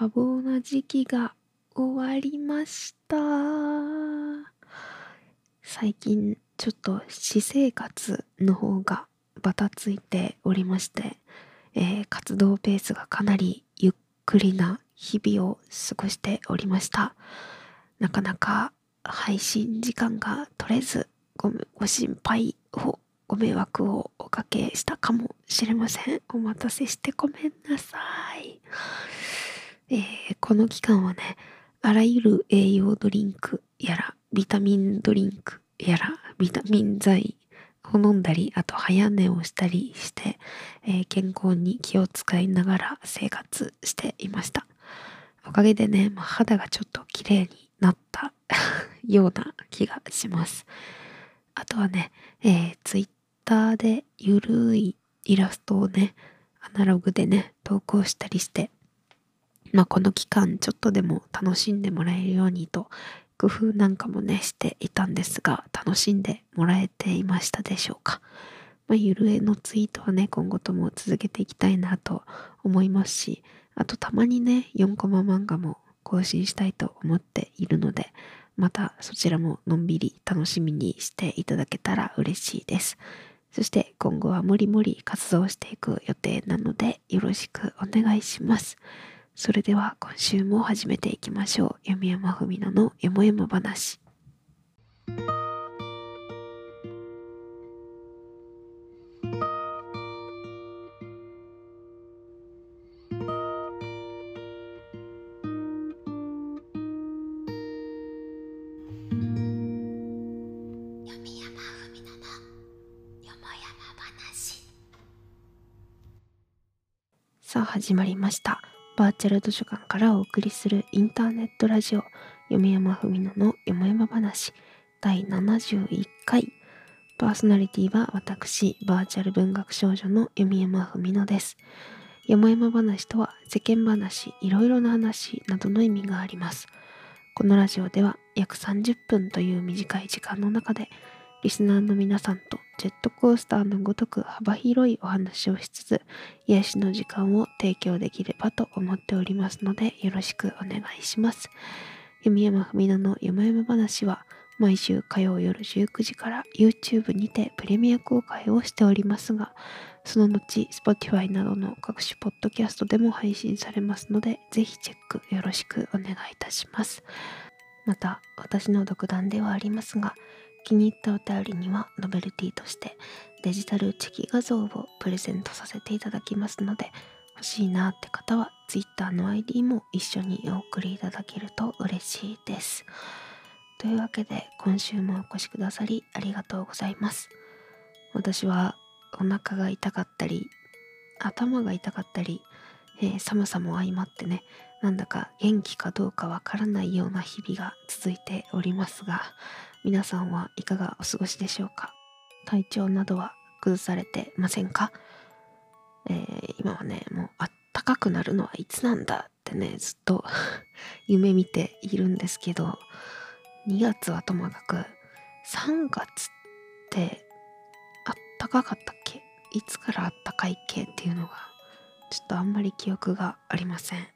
多忙な時期が終わりました。最近ちょっと私生活の方がバタついておりまして、えー、活動ペースがかなりゆっくりな日々を過ごしておりました。なかなか配信時間が取れずごご心配をご迷惑をおかけしたかもしれません。お待たせしてごめんなさい、えー、この期間はねあらゆる栄養ドリンクやらビタミンドリンクやらビタミン剤を飲んだりあと早寝をしたりして、えー、健康に気を使いながら生活していました。おかげでね、まあ、肌がちょっと綺麗になった ような気がします。あとはね、えー、ツイッターでゆるいイラストをねアナログでね投稿したりしてまあこの期間ちょっとでも楽しんでもらえるようにと工夫なんかもねしていたんですが楽しんでもらえていましたでしょうか、まあ、ゆるえのツイートはね今後とも続けていきたいなと思いますしあとたまにね4コマ漫画も更新したいと思っているのでまたそちらものんびり楽しみにしていただけたら嬉しいですそして今後はもりもり活動していく予定なのでよろしくお願いします。それでは今週も始めていきましょう。読山文乃のよもやま話。さあ始まりました。バーチャル図書館からお送りするインターネットラジオ読山文乃のよもやま話。第71回。パーソナリティは私バーチャル文学少女の読山文乃です。よもやま話とは世間話いろいろな話などの意味があります。このラジオでは約30分という短い時間の中でリスナーの皆さんとジェットコースターのごとく幅広いお話をしつつ癒しの時間を提供できればと思っておりますのでよろしくお願いします。弓山文乃のよもやま話は毎週火曜夜19時から YouTube にてプレミア公開をしておりますがその後 Spotify などの各種ポッドキャストでも配信されますのでぜひチェックよろしくお願いいたします。また私の独断ではありますが気に入ったお便りにはノベルティとしてデジタルチェキ画像をプレゼントさせていただきますので欲しいなって方は Twitter の ID も一緒にお送りいただけると嬉しいです。というわけで今週もお越しくださりありがとうございます。私はお腹が痛かったり頭が痛かったり、えー、寒さも相まってねなんだか元気かどうかわからないような日々が続いておりますが皆さんはいかがお過ごしでしょうか？体調などは崩されてませんか、えー、今はねもうあったかくなるのはいつなんだってねずっと 夢見ているんですけど2月はともかく3月ってあったかかったっけ？いつからあったかいっけっていうのがちょっとあんまり記憶がありません。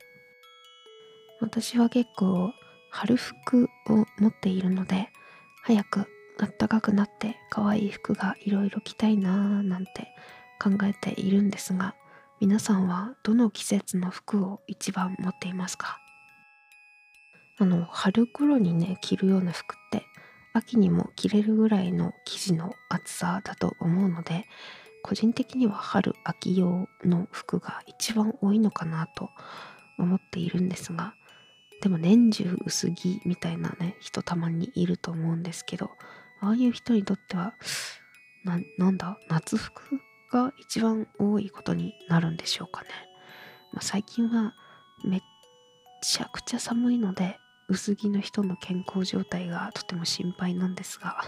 私は結構春服を持っているので早くあったかくなって可愛い服がいろいろ着たいなーなんて考えているんですが皆さんはどの季節の服を一番持っていますか？あの春頃にね着るような服って秋にも着れるぐらいの生地の厚さだと思うので個人的には春秋用の服が一番多いのかなと思っているんですがでも年中薄着みたいなね人たまにいると思うんですけどああいう人にとってはななんだ？夏服が一番多いことになるんでしょうかね、まあ、最近はめっちゃくちゃ寒いので薄着の人の健康状態がとても心配なんですが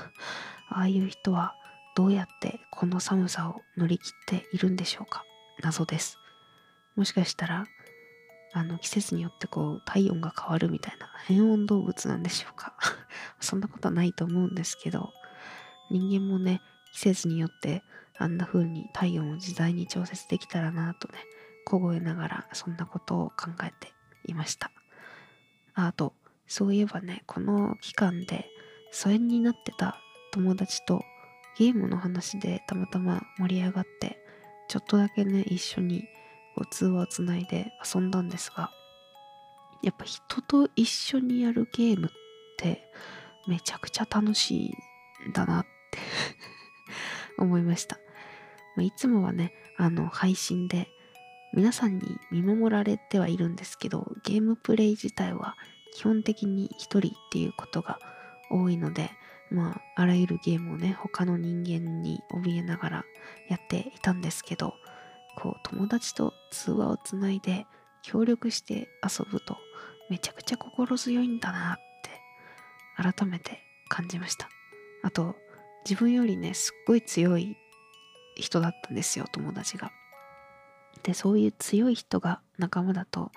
ああいう人はどうやってこの寒さを乗り切っているんでしょうか？謎です。もしかしたらあの季節によってこう体温が変わるみたいな変温動物なんでしょうか そんなことはないと思うんですけど人間もね季節によってあんな風に体温を自在に調節できたらなとね凍えながらそんなことを考えていました。あと、そういえばね、この期間で疎遠になってた友達とゲームの話でたまたま盛り上がって、ちょっとだけね、一緒にこう通話をつないで遊んだんですが、やっぱ人と一緒にやるゲームってめちゃくちゃ楽しいんだなって 思いました。いつもはね、あの、配信で皆さんに見守られてはいるんですけど、ゲームプレイ自体は基本的に一人っていうことが多いので、まあ、あらゆるゲームをね、他の人間に怯えながらやっていたんですけど、こう、友達と通話をつないで協力して遊ぶと、めちゃくちゃ心強いんだなって改めて感じました。あと、自分よりね、すっごい強い人だったんですよ、友達が。で、そういう強い人が仲間だと、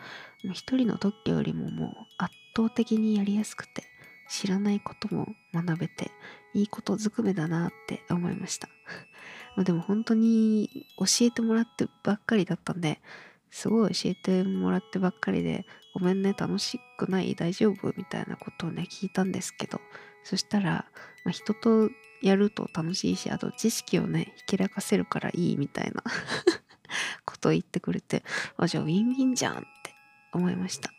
一人の特許よりももう圧倒的にやりやすくて、知らないことも学べて、いいことずくめだなって思いました。まあでも本当に教えてもらってばっかりだったんで、すごい教えてもらってばっかりで、ごめんね、楽しくない大丈夫みたいなことをね、聞いたんですけど、そしたら、まあ、人とやると楽しいし、あと知識をね、ひけらかせるからいいみたいな ことを言ってくれて、あ、じゃあウィンウィンじゃんって思いました。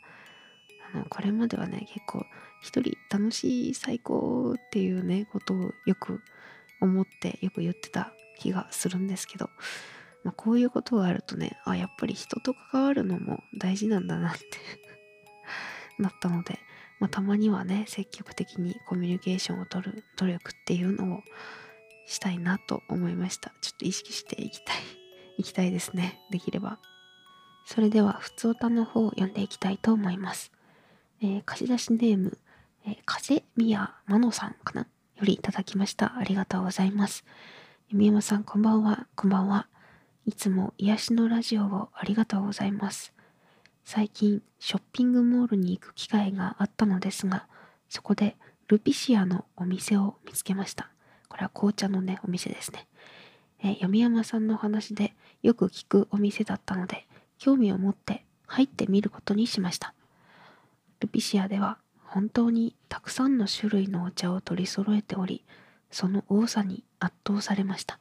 あの、これまではね、結構一人楽しい最高っていうね、ことをよく思ってよく言ってた気がするんですけど、まあ、こういうことがあるとね、あ、やっぱり人と関わるのも大事なんだなって なったので、まあ、たまにはね、積極的にコミュニケーションをとる努力っていうのをしたいなと思いました。ちょっと意識していきたい、いきたいですね。できれば。それでは、ふつおたの方を読んでいきたいと思います。えー、貸し出しネーム、えー、風宮まのさんかな？よりいただきました。ありがとうございます。み山さん、こんばんは。こんばんは。いつも癒しのラジオをありがとうございます。最近、ショッピングモールに行く機会があったのですが、そこでルピシアのお店を見つけました。これは紅茶のね、お店ですね。えー、闇山さんの話でよく聞くお店だったので、興味を持って入ってみることにしました。ルピシアでは本当にたくさんの種類のお茶を取り揃えており、その多さに圧倒されました。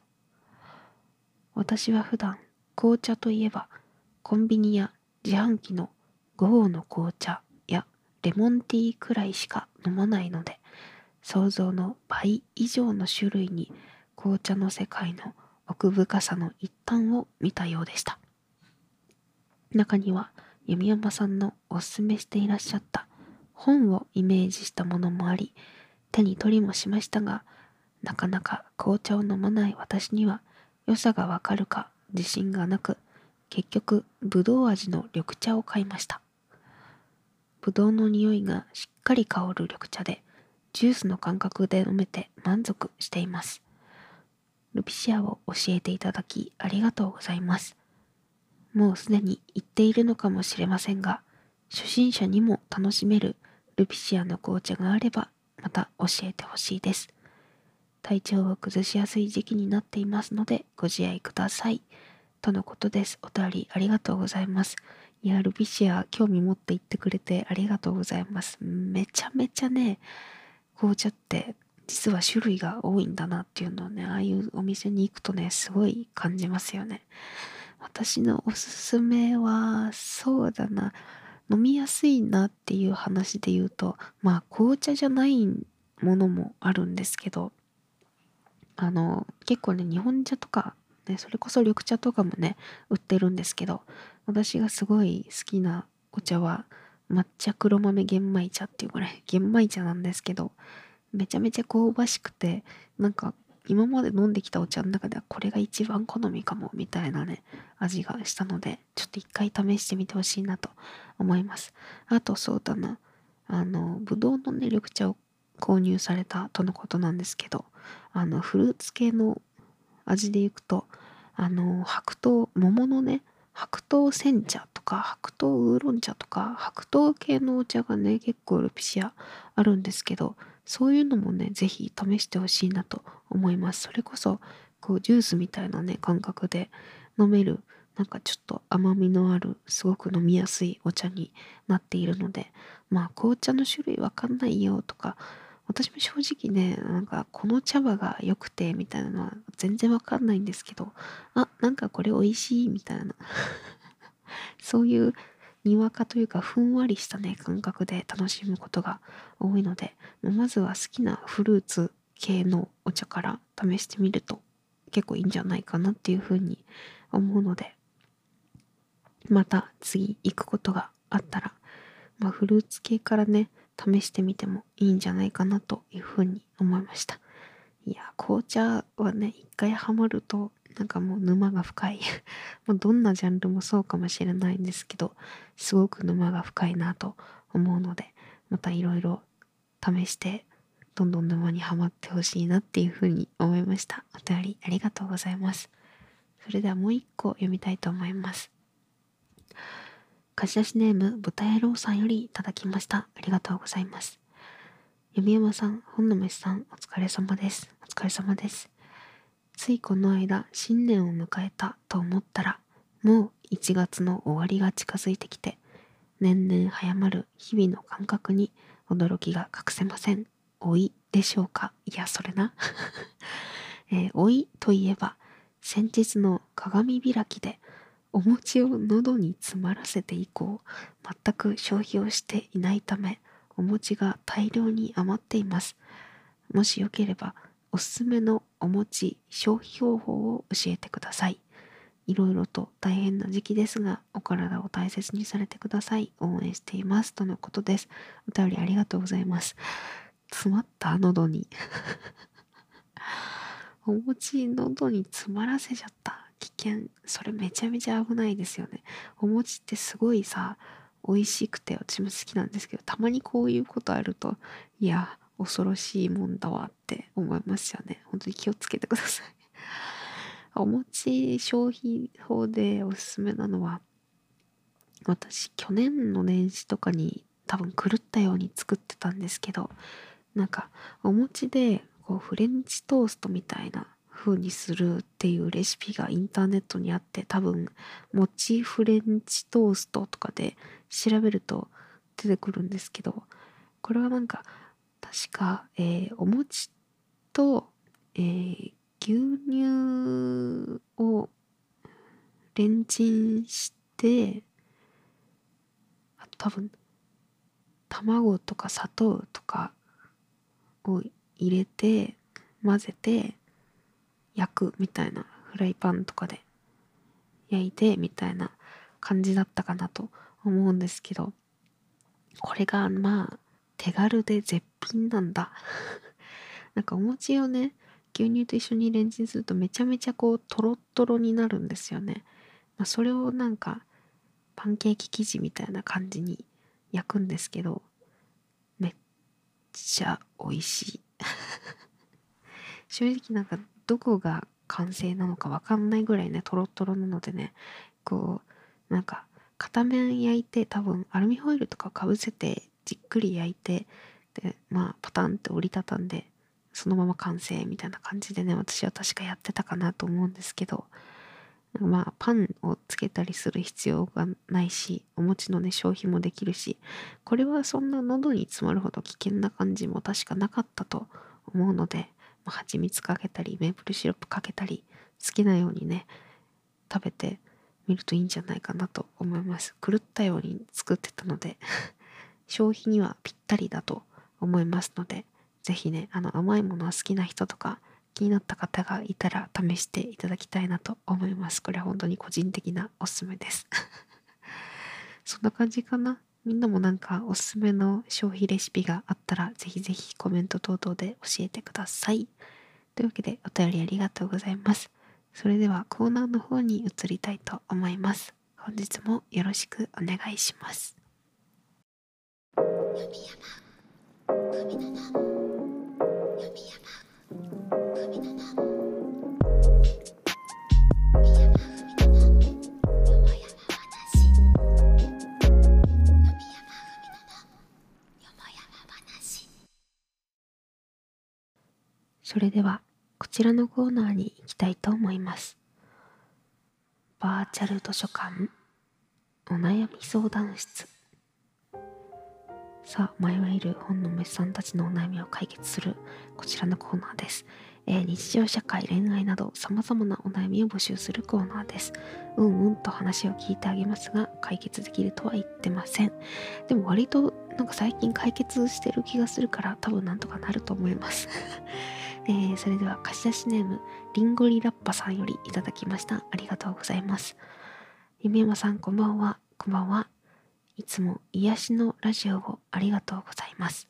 私は普段紅茶といえばコンビニや自販機の午後の紅茶やレモンティーくらいしか飲まないので想像の倍以上の種類に紅茶の世界の奥深さの一端を見たようでした中には弓山さんのおすすめしていらっしゃった本をイメージしたものもあり手に取りもしましたがなかなか紅茶を飲まない私には良さがわかるか自信がなく、結局、ぶどう味の緑茶を買いました。ぶどうの匂いがしっかり香る緑茶で、ジュースの感覚で飲めて満足しています。ルピシアを教えていただきありがとうございます。もうすでに言っているのかもしれませんが、初心者にも楽しめるルピシアの紅茶があれば、また教えてほしいです。体調を崩しやすい時期になっていますのでご自愛ください。とのことです。お便りありがとうございます。いや、ルビシア興味持って言ってくれてありがとうございます。めちゃめちゃね、紅茶って実は種類が多いんだなっていうのをね、ああいうお店に行くとね、すごい感じますよね。私のおすすめは、そうだな、飲みやすいなっていう話で言うと、まあ紅茶じゃないものもあるんですけど、あの結構ね日本茶とか、ね、それこそ緑茶とかもね売ってるんですけど私がすごい好きなお茶は抹茶黒豆玄米茶っていうぐらい玄米茶なんですけどめちゃめちゃ香ばしくてなんか今まで飲んできたお茶の中ではこれが一番好みかもみたいなね味がしたのでちょっと一回試してみてほしいなと思います。あとそうだなあのぶどうのね緑茶を購入されたとのことなんですけどあのフルーツ系の味でいくとあの白桃桃のね白桃煎茶とか白桃ウーロン茶とか白桃系のお茶がね結構ルピシアあるんですけどそういうのもね是非試してほしいなと思います。それこそこうジュースみたいなね感覚で飲めるなんかちょっと甘みのあるすごく飲みやすいお茶になっているのでまあ紅茶の種類わかんないよとか私も正直ねなんかこの茶葉が良くてみたいなのは全然わかんないんですけどあなんかこれ美味しいみたいな。そういうにわかというかふんわりしたね感覚で楽しむことが多いのでまずは好きなフルーツ系のお茶から試してみると結構いいんじゃないかなっていうふうに思うのでまた次行くことがあったら、まあ、フルーツ系からね試してみてもいいんじゃないかなというふうに思いました。いや紅茶はね一回ハマるとなんかもう沼が深い。もうどんなジャンルもそうかもしれないんですけどすごく沼が深いなと思うのでまたいろいろ試してどんどん沼にはまってほしいなっていうふうに思いました。お便りありがとうございます。それではもう一個読みたいと思います。貸し出しネーム豚野郎さんよりいただきました。ありがとうございます。弓山さん本の飯さんお疲れ様です。お疲れ様です。ついこの間新年を迎えたと思ったらもう1月の終わりが近づいてきて年々早まる日々の感覚に驚きが隠せません。老いでしょうか？いやそれな、えー、老いといえば先日の鏡開きでお餅を喉に詰まらせて以降全く消費をしていないためお餅が大量に余っていますもしよければおすすめのお餅消費方法を教えてください。いろいろと大変な時期ですが、お体を大切にされてください。応援しています。とのことです。お便りありがとうございます。詰まった喉に お餅喉に詰まらせちゃった。危険。それめちゃめちゃ危ないですよね。お餅ってすごいさ、美味しくて私も好きなんですけど、たまにこういうことあると、いや、恐ろしいもんだわって思いますよね。本当に気をつけてください。お餅消費法でおすすめなのは、私去年の年始とかに多分狂ったように作ってたんですけど、なんかお餅でこうフレンチトーストみたいな風にするっていうレシピがインターネットにあって多分餅フレンチトーストとかで調べると出てくるんですけどこれはなんか確か、えー、お餅と、えー、牛乳をレンチンしてあと多分卵とか砂糖とかを入れて混ぜて焼くみたいなフライパンとかで焼いてみたいな感じだったかなと思うんですけどこれがまあ手軽で絶品なんだ。なんかお餅をね牛乳と一緒にレンチンするとめちゃめちゃこうトロットロになるんですよね、まあ、それをなんかパンケーキ生地みたいな感じに焼くんですけどめっちゃ美味しい。正直なんかどこが完成なのかわかんないぐらいねトロットロなのでねこうなんか片面焼いて多分アルミホイルとかかぶせてじっくり焼いてでまあパタンって折りたたんでそのまま完成みたいな感じでね私は確かやってたかなと思うんですけどまあパンをつけたりする必要がないしお餅のね消費もできるしこれはそんな喉に詰まるほど危険な感じも確かなかったと思うので、蜂蜜かけたりメープルシロップかけたり好きなようにね食べてみるといいんじゃないかなと思います狂ったように作ってたので 消費にはぴったりだと思いますので、是非ね、あの甘いものは好きな人とか気になった方がいたら試していただきたいなと思います。これは本当に個人的なおすすめです。そんな感じかな。みんなもなんかおすすめの消費レシピがあったらぜひぜひコメント等々で教えてください。というわけでお便りありがとうございます。それではコーナーの方に移りたいと思います。本日もよろしくお願いします。れではこちらのコーナーに行きたいと思います。バーチャル図書館お悩み相談室。さあ迷える本の虫さんたちのお悩みを解決するこちらのコーナーです、えー、日常社会恋愛など様々なお悩みを募集するコーナーです。うんうんと話を聞いてあげますが解決できるとは言ってません。でも割となんか最近解決してる気がするから多分なんとかなると思います。えー、それでは貸し出しネームリンゴリラッパさんよりいただきました。ありがとうございます。夢山さんこんばんは。こんばんは。いつも癒しのラジオをありがとうございます。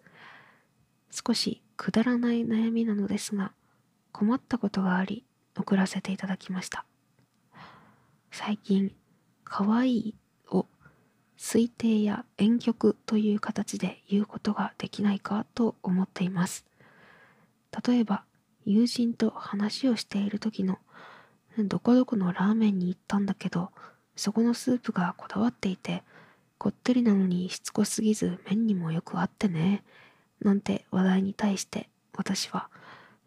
少しくだらない悩みなのですが困ったことがあり送らせていただきました。最近可愛いを推定や婉曲という形で言うことができないかと思っています。例えば友人と話をしている時のどこどこのラーメンに行ったんだけどそこのスープがこだわっていてこってりなのにしつこすぎず麺にもよくあってねなんて話題に対して私は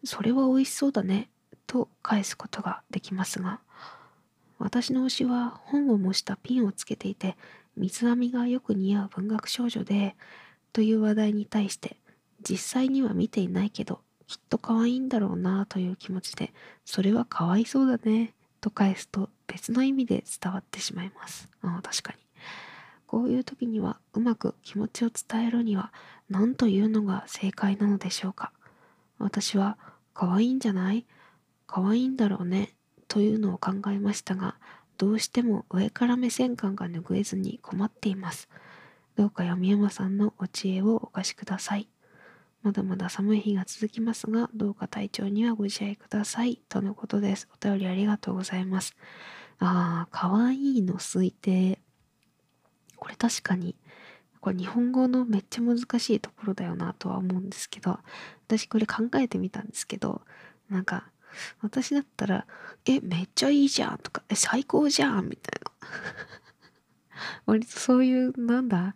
それは美味しそうだねと返すことができますが私の推しは本を模したピンをつけていて三つ編みがよく似合う文学少女でという話題に対して実際には見ていないけどきっと可愛いんだろうなという気持ちで、それはかわいそうだねと返すと別の意味で伝わってしまいます。ああ、確かに。こういう時にはうまく気持ちを伝えるには何というのが正解なのでしょうか。私は可愛いんじゃない？可愛いんだろうね？というのを考えましたが、どうしても上から目線感が拭えずに困っています。どうか闇山さんのお知恵をお貸しください。まだまだ寒い日が続きますが、どうか体調にはご自愛ください。とのことです。お便りありがとうございます。あー、かわいいの推定。これ確かに、これ日本語のめっちゃ難しいところだよなとは思うんですけど、私これ考えてみたんですけど、なんか、私だったら、え、めっちゃいいじゃんとか、え、最高じゃんみたいな。割とそういう、なんだ、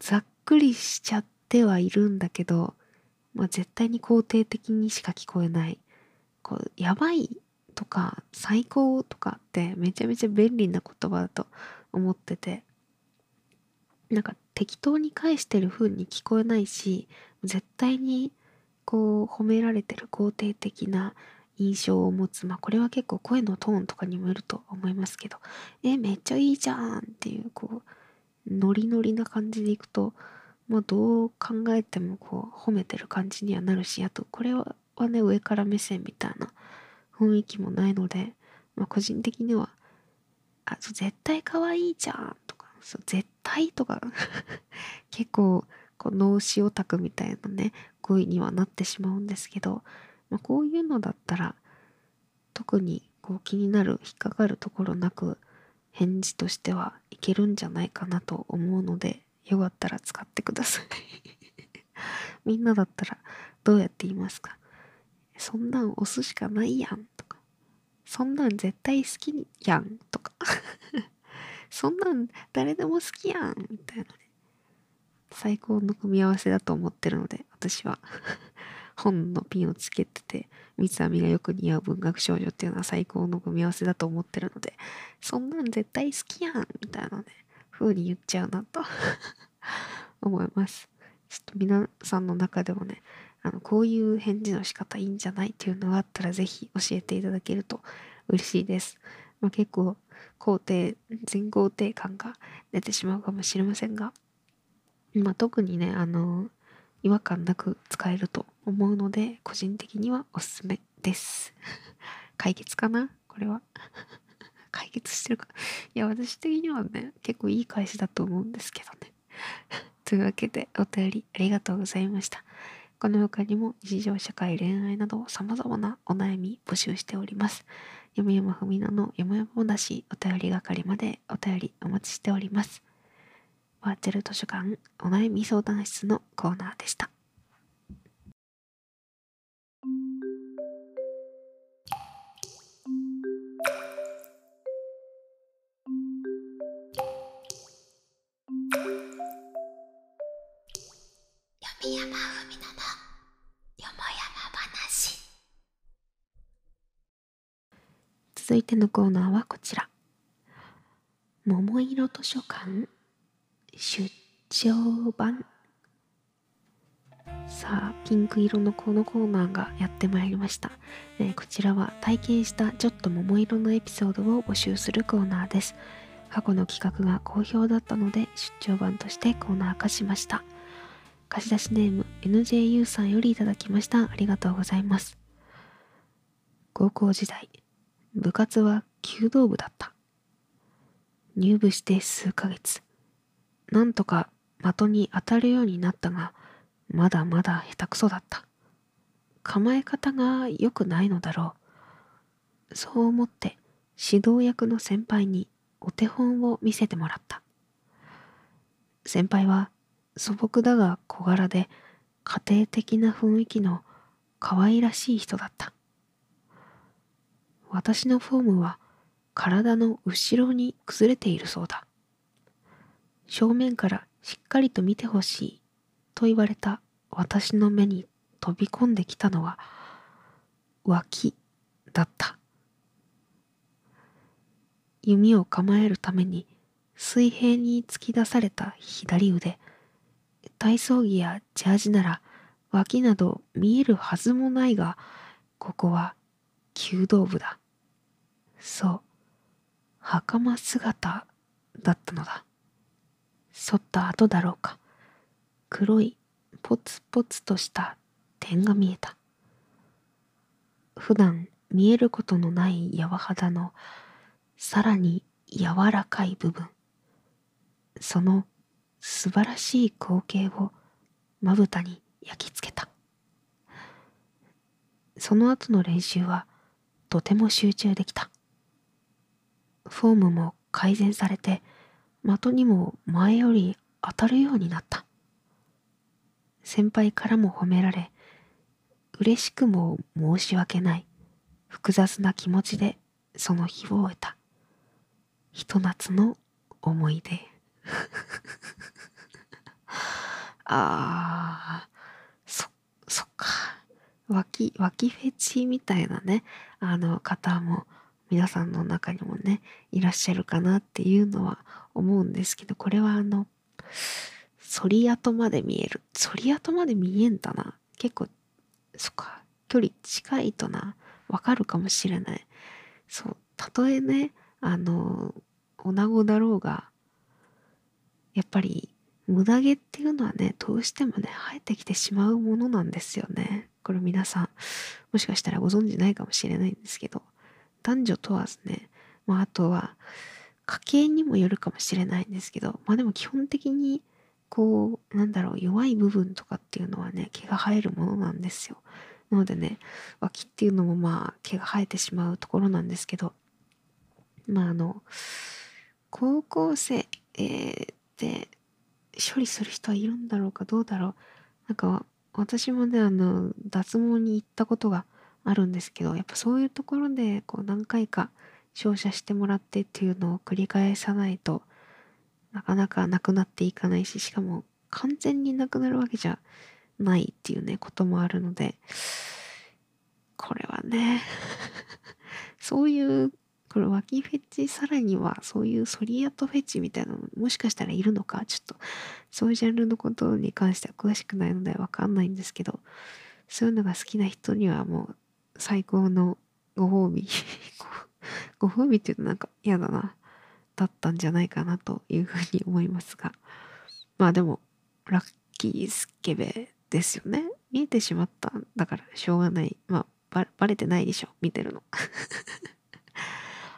ざっくりしちゃって、てはいるんだけど、まあ、絶対に肯定的にしか聞こえない。こう、やばいとか最高とかってめちゃめちゃ便利な言葉だと思ってて、なんか適当に返してる風に聞こえないし、絶対にこう褒められてる肯定的な印象を持つ。まあこれは結構声のトーンとかにもよると思いますけど、え、めっちゃいいじゃんっていうこう、ノリノリな感じでいくと、もうどう考えてもこう褒めてる感じにはなるしあとこれはね上から目線みたいな雰囲気もないので、まあ、個人的には「あ絶対可愛いじゃん」とか「そう絶対」とか 結構こう脳死オタクみたいなね語彙にはなってしまうんですけど、まあ、こういうのだったら特にこう気になる引っかかるところなく返事としてはいけるんじゃないかなと思うのでよかったら使ってください。みんなだったらどうやって言いますかそんなん押すしかないやんとかそんなん絶対好きやんとか そんなん誰でも好きやんみたいなね。最高の組み合わせだと思ってるので私は。本のピンをつけてて三つ編みがよく似合う文学少女っていうのは最高の組み合わせだと思ってるのでそんなん絶対好きやんみたいなね。風に言っちゃうなと 思います。ちょっと皆さんの中でもね、あの、こういう返事の仕方いいんじゃないっていうのがあったらぜひ教えていただけると嬉しいです。まあ、結構肯定、全肯定感が出てしまうかもしれませんが、まあ、特にね、あの、違和感なく使えると思うので、個人的にはおすすめです。解決かな？これは。解決してるか。いや、私的にはね、結構いい返しだと思うんですけどね。というわけで、お便りありがとうございました。この他にも日常社会恋愛など様々なお悩み募集しております。読山ふみののよもやま話お便り係までお便りお待ちしております。バーチャル図書館お悩み相談室のコーナーでした。山文ののよもやま話続いてのコーナーはこちら。桃色図書館出張版。さあピンク色のこのコーナーがやってまいりました、えー、こちらは体験したちょっと桃色のエピソードを募集するコーナーです。過去の企画が好評だったので出張版としてコーナー化しました。貸し出しネーム NJU さんよりいただきました。ありがとうございます。高校時代部活は弓道部だった。入部して数ヶ月。なんとか的に当たるようになったがまだまだ下手くそだった。構え方が良くないのだろう。そう思って指導役の先輩にお手本を見せてもらった。先輩は素朴だが小柄で家庭的な雰囲気の可愛らしい人だった。私のフォームは体の後ろに崩れているそうだ。正面からしっかりと見てほしいと言われた私の目に飛び込んできたのは脇だった。弓を構えるために水平に突き出された左腕。体操着やジャージなら脇など見えるはずもないがここは弓道部だ。そう。袴姿だったのだ。剃った後だろうか。黒いポツポツとした点が見えた。普段見えることのない柔肌のさらに柔らかい部分。その素晴らしい光景をまぶたに焼き付けた。その後の練習はとても集中できた。フォームも改善されて的にも前より当たるようになった。先輩からも褒められ嬉しくも申し訳ない複雑な気持ちでその日を終えた。ひと夏の思い出。あーそそっか。脇脇フェチみたいなね。あの方も皆さんの中にもねいらっしゃるかなっていうのは思うんですけどこれはあの反り跡まで見える。反り跡まで見えんだな。結構そっか。距離近いとな。わかるかもしれない。そうたとえねあの女子だろうがやっぱり無駄毛っていうのはねどうしてもね生えてきてしまうものなんですよね。これ皆さんもしかしたらご存知ないかもしれないんですけど男女問わずね、まあ、あとは家計にもよるかもしれないんですけどまあでも基本的にこうなんだろう弱い部分とかっていうのはね毛が生えるものなんですよ。なのでね脇っていうのもまあ毛が生えてしまうところなんですけどまああの高校生、えー、で処理する人はいるんだろうかどうだろう。なんか私もねあの脱毛に行ったことがあるんですけどやっぱそういうところでこう何回か照射してもらってっていうのを繰り返さないとなかなかなくなっていかないししかも完全になくなるわけじゃないっていうねこともあるのでこれはね そういうこれ脇フェチさらにはそういうソリアトフェチみたいなのもしかしたらいるのかちょっとそういうジャンルのことに関しては詳しくないのでわかんないんですけどそういうのが好きな人にはもう最高のご褒美ご褒美っていうとなんか嫌だなだったんじゃないかなというふうに思いますがまあでもラッキースケベですよね。見えてしまったんだからしょうがない。まあバレてないでしょ見てるの。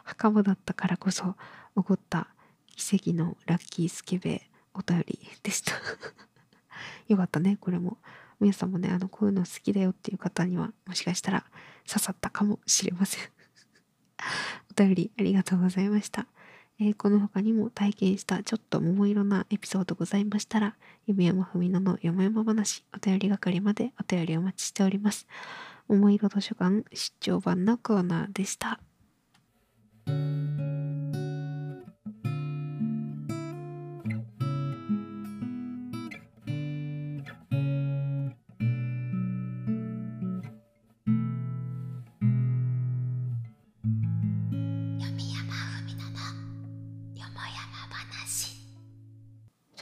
袴だったからこそ起こった奇跡のラッキースケベお便りでした よかったねこれも皆さんもね、あの、こういうの好きだよっていう方には、もしかしたら刺さったかもしれません お便りありがとうございました。えー、この他にも体験したちょっと桃色なエピソードございましたら、夢山文乃のよもやま話、お便り係までお便りお待ちしております。桃色図書館出張版のコーナーでした。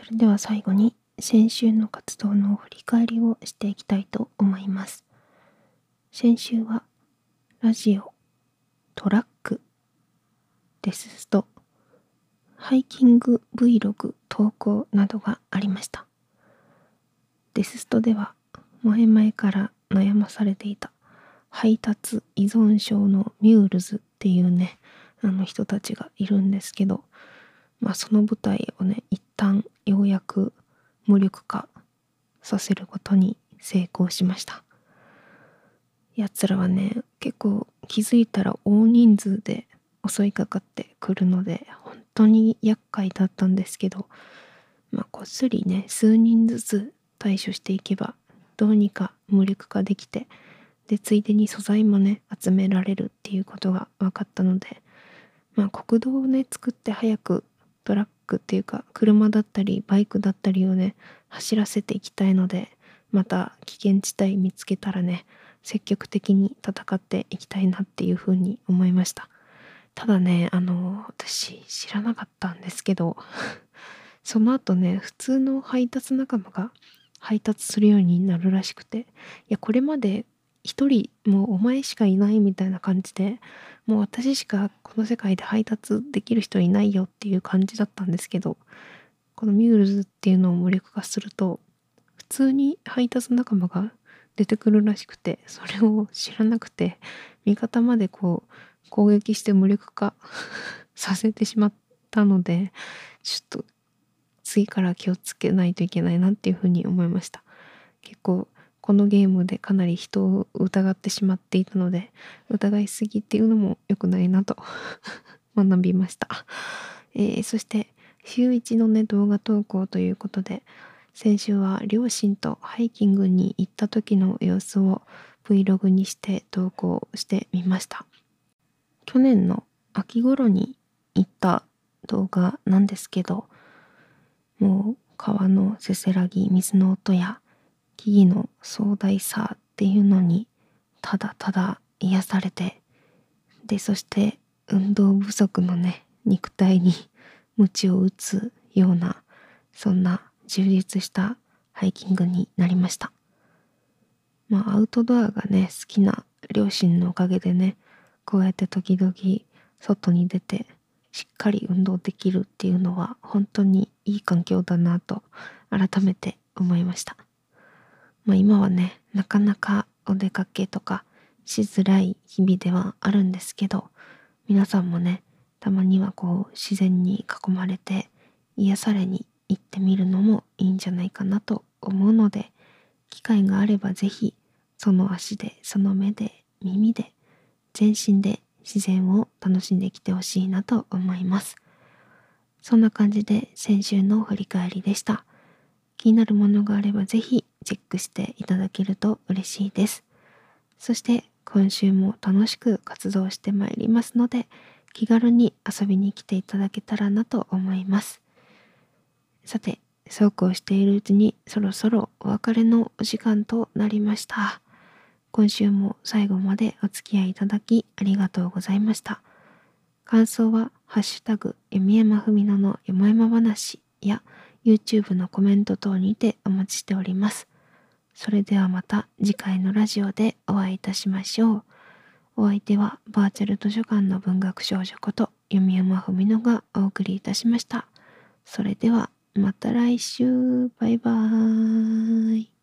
それでは最後に先週の活動の振り返りをしていきたいと思います。先週はラジオ、トラック、デススト、ハイキング Vlog 投稿などがありました。デスストでは前々から悩まされていた配達依存症のミュールズっていうねあの人たちがいるんですけどまあその舞台をね一旦ようやく無力化させることに成功しましたやつらはね結構気づいたら大人数で襲いかかってくるので本当に厄介だったんですけどまあこっそりね数人ずつ対処していけばどうにか無力化できてでついでに素材もね集められるっていうことが分かったのでまあ国道をね作って早くトラックっていうか車だったりバイクだったりをね走らせていきたいのでまた危険地帯見つけたらね積極的に戦っていきたいなっていうふうに思いました。ただねあの私知らなかったんですけど その後ね普通の配達仲間が配達するようになるらしくていやこれまで一人もうお前しかいないみたいな感じでもう私しかこの世界で配達できる人いないよっていう感じだったんですけどこのミュールズっていうのを無力化すると普通に配達仲間が出てくるらしくてそれを知らなくて味方までこう攻撃して無力化 させてしまったのでちょっと次から気をつけないといけないなっていうふうに思いました。結構このゲームでかなり人を疑ってしまっていたので疑いすぎっていうのも良くないなと 学びました、えー、そして週1のね動画投稿ということで先週は両親とハイキングに行った時の様子を Vlog にして投稿してみました。去年の秋頃に行った動画なんですけどもう川のせせらぎ水の音や木々の壮大さっていうのにただただ癒されてでそして運動不足のね肉体に鞭を打つようなそんな充実したハイキングになりました。まあアウトドアがね好きな両親のおかげでねこうやって時々外に出てしっかり運動できるっていうのは本当にいい環境だなと改めて思いました。まあ、今はねなかなかお出かけとかしづらい日々ではあるんですけど皆さんもねたまにはこう自然に囲まれて癒されに行ってみるのもいいんじゃないかなと思うので機会があれば是非その足でその目で耳で全身で自然を楽しんできてほしいなと思います。そんな感じで先週の振り返りでした。気になるものがあればぜひチェックしていただけると嬉しいです。そして今週も楽しく活動してまいりますので気軽に遊びに来ていただけたらなと思います。さて、そうこうしているうちにそろそろお別れのお時間となりました。今週も最後までお付き合いいただきありがとうございました。感想は、ハッシュタグ、弓山文乃のよもやま話や YouTube のコメント等にてお待ちしております。それではまた次回のラジオでお会いいたしましょう。お相手はバーチャル図書館の文学少女こと弓山文乃がお送りいたしました。それではまた来週。バイバーイ。